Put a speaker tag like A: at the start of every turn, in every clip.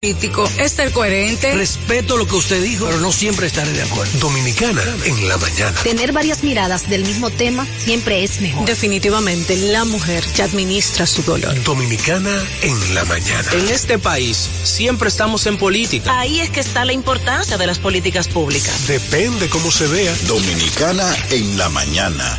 A: político es ser coherente.
B: Respeto lo que usted dijo, pero no siempre estaré de acuerdo.
C: Dominicana en la mañana.
D: Tener varias miradas del mismo tema siempre es mejor.
E: Definitivamente, la mujer ya administra su dolor.
C: Dominicana en la mañana.
F: En este país siempre estamos en política.
E: Ahí es que está la importancia de las políticas públicas.
C: Depende cómo se vea.
G: Dominicana en la mañana.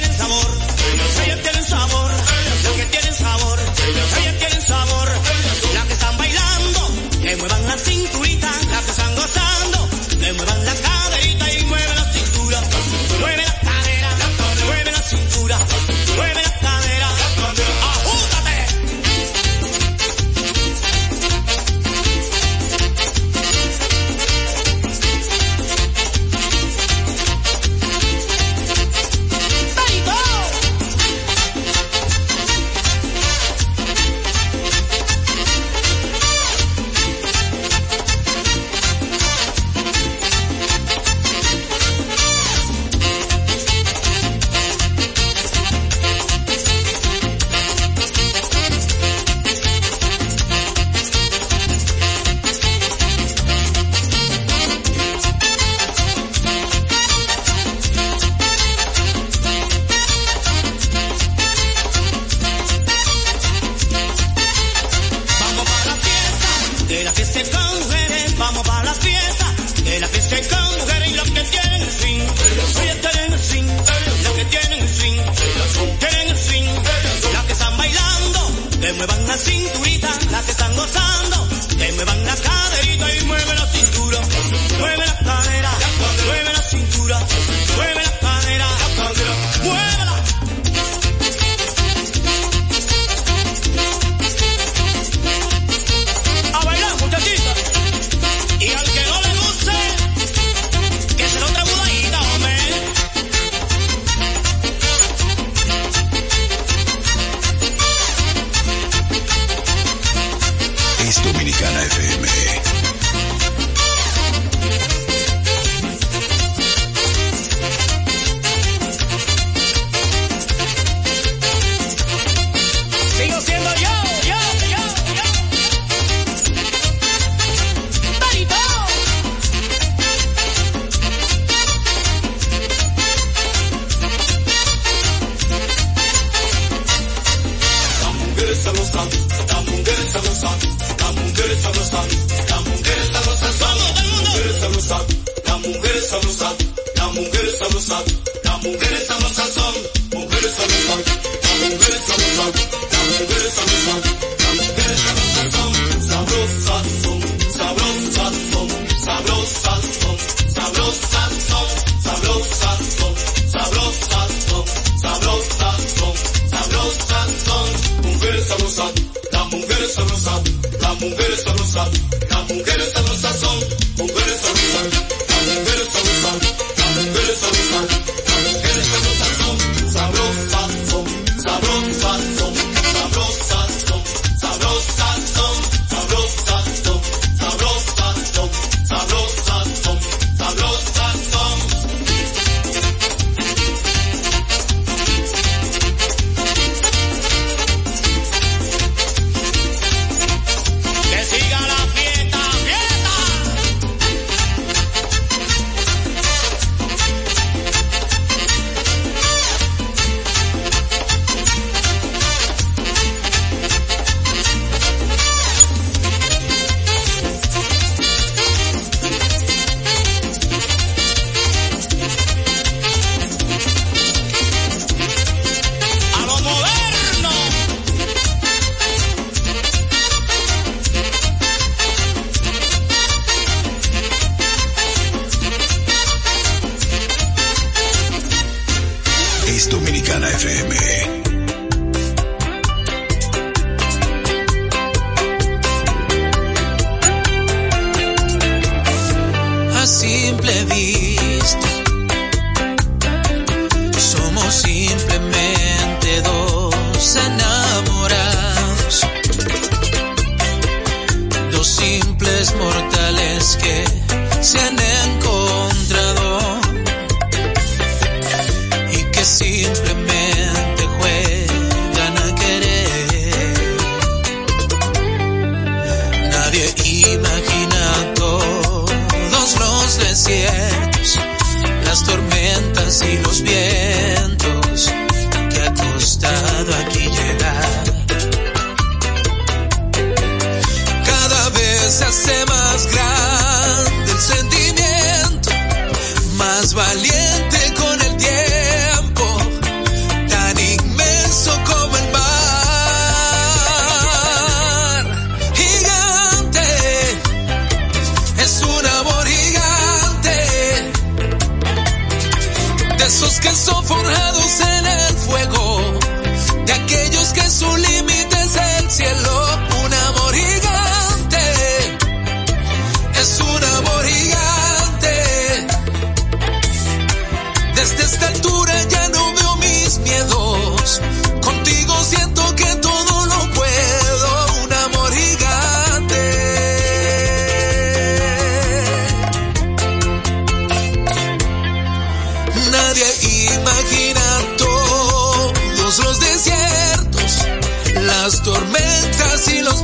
H: getting it. Mujeres, vamos para la fiesta, de la fiesta con mujeres y los que tienen el fin, ellos tienen el fin, los que tienen el fin, tienen el las que están bailando, que muevan la cinturita, las que están gozando,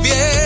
G: bien.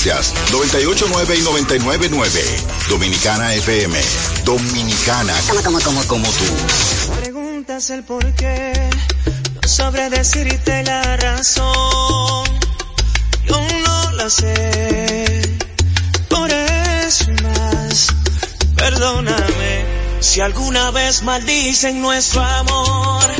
G: frecuencias 98.9 y 99.9. Dominicana FM. Dominicana. Como, como, como, como tú.
I: Preguntas el por qué. No sabré decirte la razón. Yo no la sé. Por eso más. Perdóname. Si alguna vez maldicen nuestro amor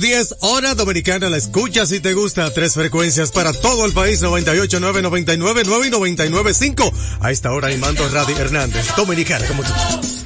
J: 10, hora dominicana. La escucha si te gusta. Tres frecuencias para todo el país. 98, 9, 99, 9 y 99, 5. A esta hora, Imando Radi Hernández. Dominicana como tú.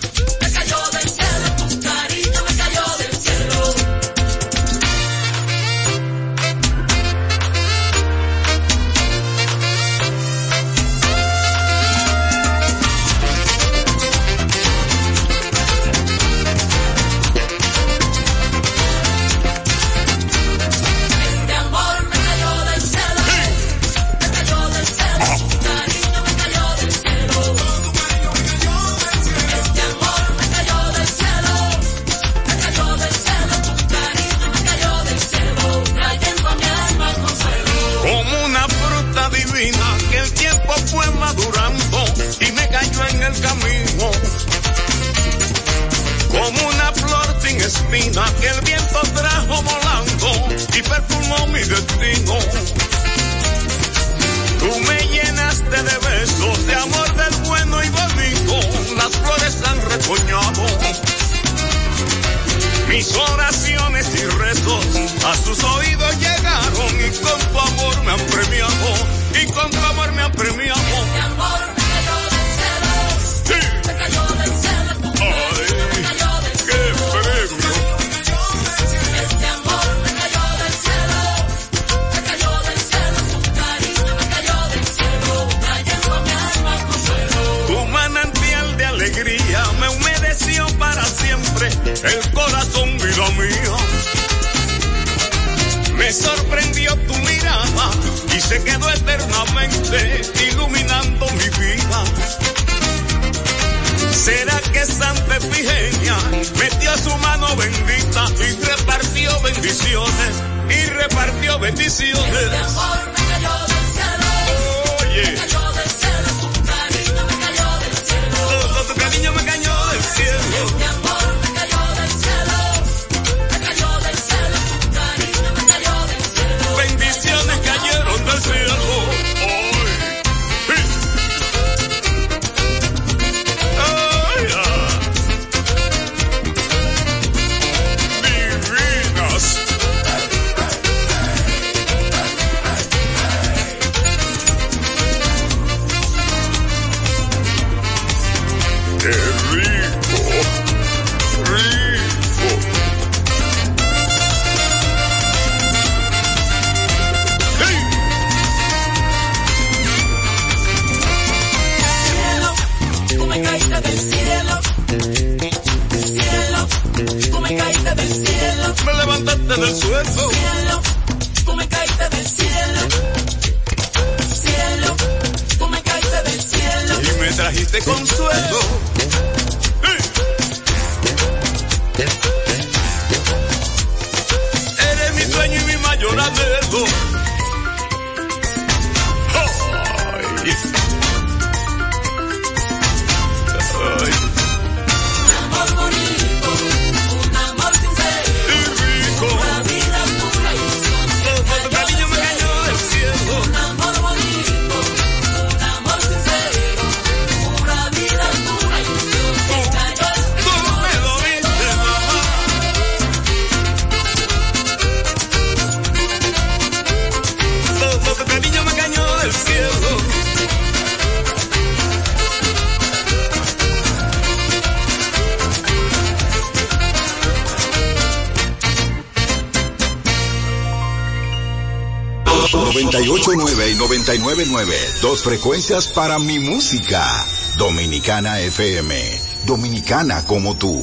K: Mis oraciones y rezos a sus oídos llegaron y con tu amor me han premiado. Y con tu amor me han premiado.
H: Me
K: sorprendió tu mirada y se quedó eternamente iluminando mi vida. ¿Será que Santa Efigenia metió su mano bendita y repartió bendiciones? Y repartió bendiciones.
H: Este amor me cayó del cielo,
K: Oye.
H: me cayó del
G: recuerdo 999, dos frecuencias para mi música. Dominicana FM, dominicana como tú.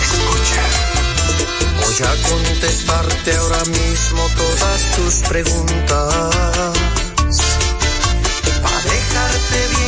G: Escucha.
L: Voy a contestarte ahora mismo todas tus preguntas. Para dejarte bien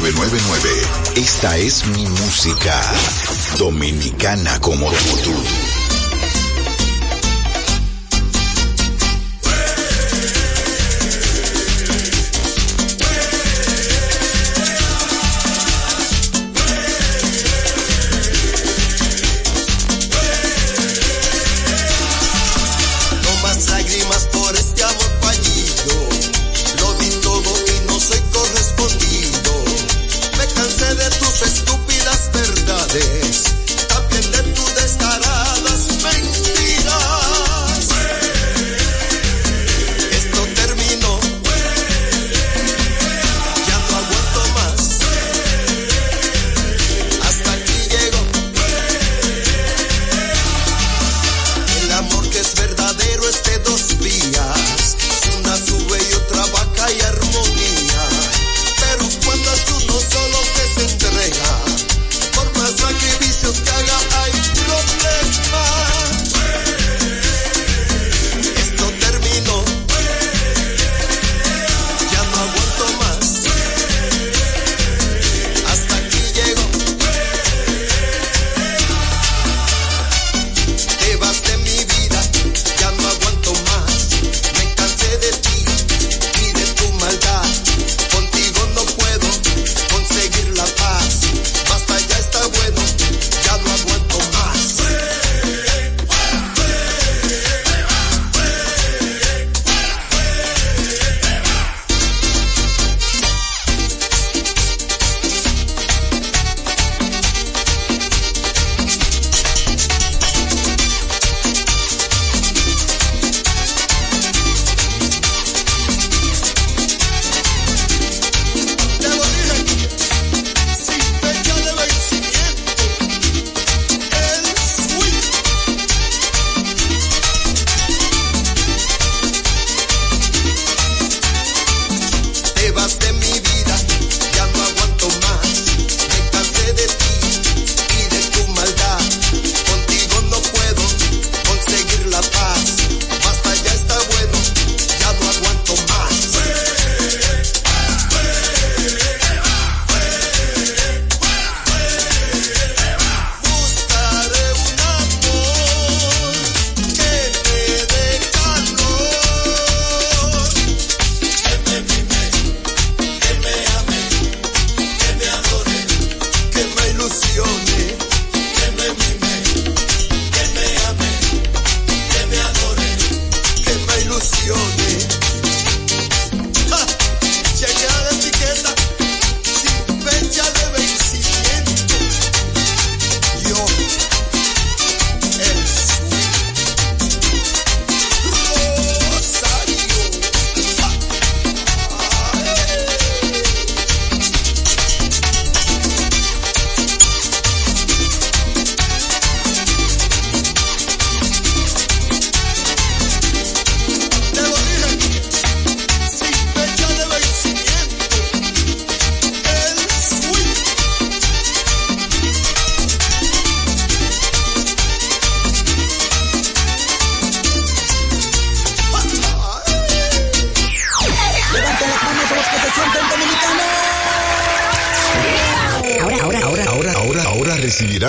G: 999. Esta es mi música. Dominicana como tú.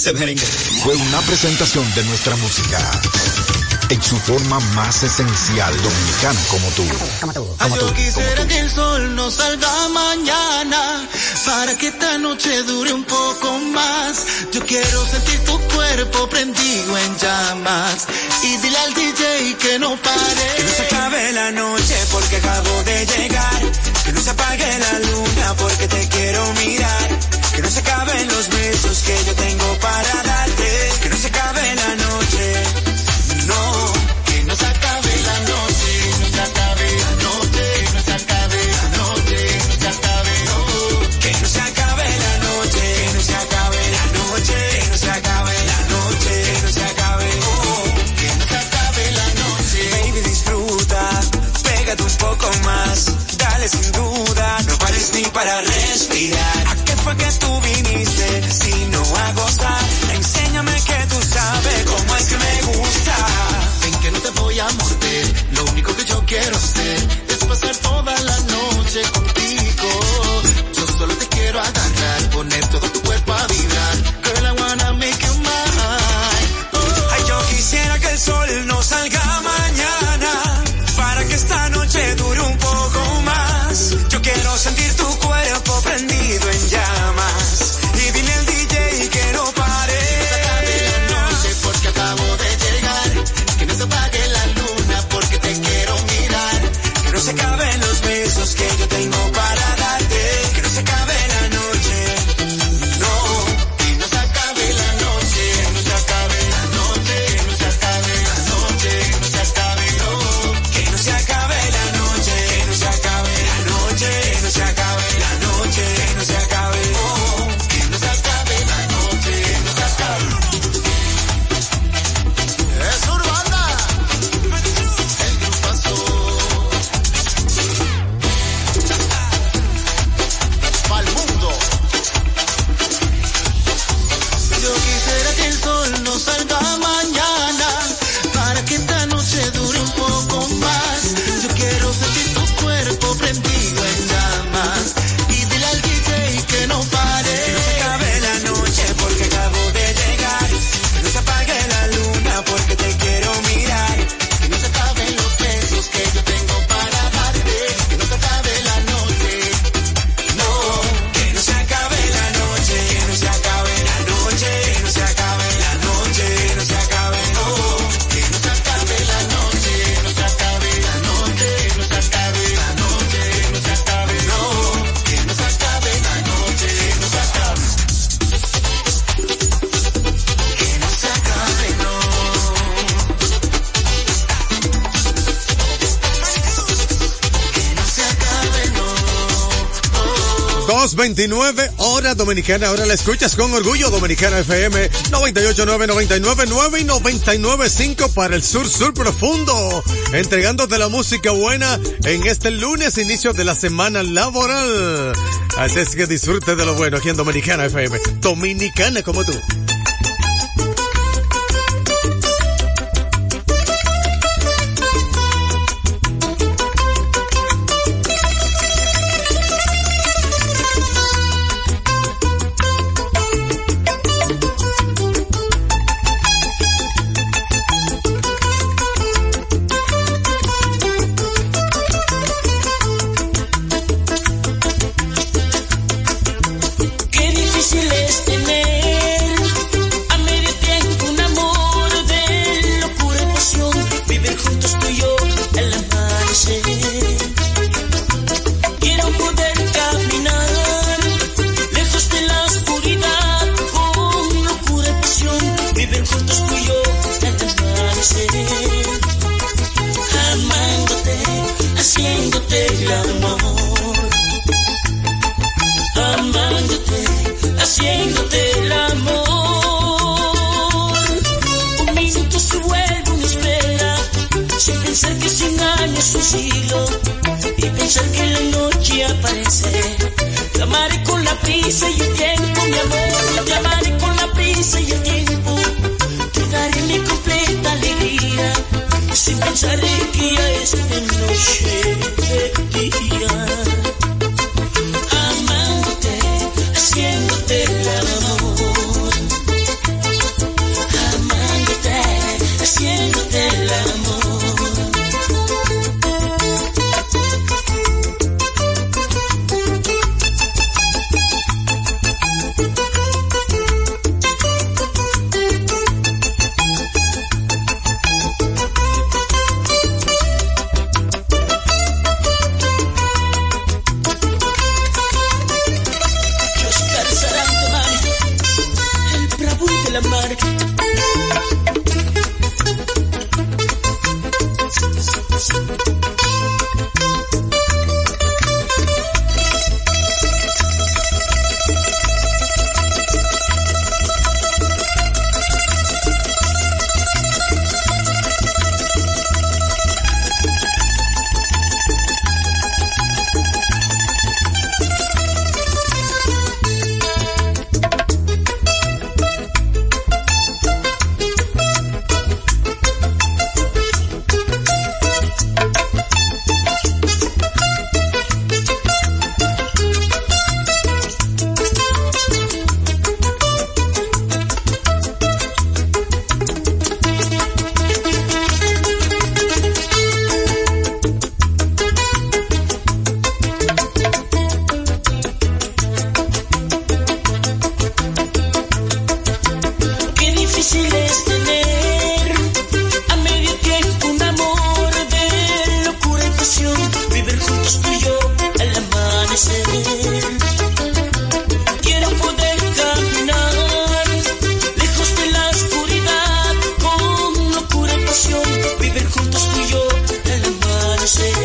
M: ese merengue.
L: Fue una presentación de nuestra música. En su forma más esencial, dominicano como tú.
N: Como como tú, Ay, yo quisiera como tú. que el sol no salga mañana. Para que esta noche dure un poco más. Yo quiero sentir tu cuerpo prendido en llamas. Y dile al DJ que no pare. Que no se acabe la noche porque acabo de llegar. Que no se apague la luna porque te quiero mirar no se acaben los besos que yo tengo para darte. Que no se acabe la noche. No, que no se acabe la noche. No se acabe la noche. No se acabe la noche. No se acabe. Que no se acabe la noche. Que no se acabe la noche. Que no se acabe la noche. Que no se acabe. Oh, que no se acabe la noche. Baby, disfruta. Pégate un poco más. Dale sin duda. No pares ni para fue que tú viniste.
J: 229 hora dominicana, ahora la escuchas con orgullo Dominicana FM 989 999 y 995 para el sur sur profundo, entregándote la música buena en este lunes inicio de la semana laboral. Así es que disfrute de lo bueno aquí en Dominicana FM, dominicana como tú.
O: Prisa y el tiempo, mi amor, te amaré con la prisa y el tiempo. Te daré mi completa alegría, sin pensar en say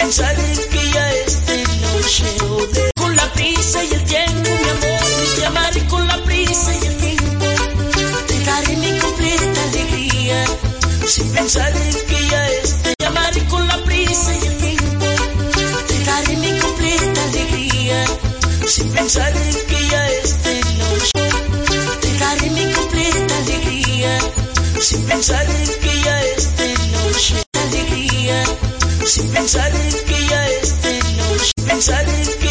O: en que ya es de noche o de con la prisa y el tiempo, mi amor, te amaré con la prisa y el tiempo. Te daré mi completa alegría, sin pensar en que ya es de te amaré con la prisa y el tiempo. Te daré mi completa alegría, sin pensar en que ya es de noche. Te daré mi completa alegría, sin pensar en que ya pensar en que ya es de noche. Pensar en